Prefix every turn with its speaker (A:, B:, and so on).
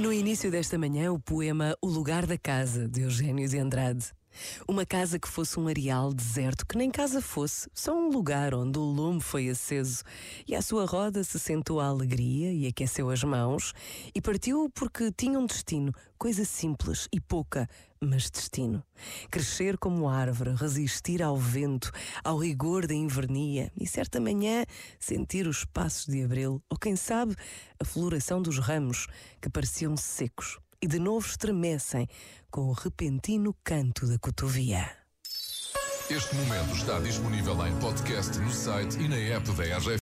A: No início desta manhã, o poema O Lugar da Casa, de Eugênio de Andrade. Uma casa que fosse um areal deserto, que nem casa fosse, só um lugar onde o lume foi aceso, e à sua roda se sentou a alegria e aqueceu as mãos, e partiu porque tinha um destino, coisa simples e pouca, mas destino. Crescer como árvore, resistir ao vento, ao rigor da invernia, e certa manhã sentir os passos de abril, ou quem sabe, a floração dos ramos que pareciam secos e de novo estremecem com o repentino canto da cotovia.
B: Este momento está disponível em podcast no site e na app da RGF.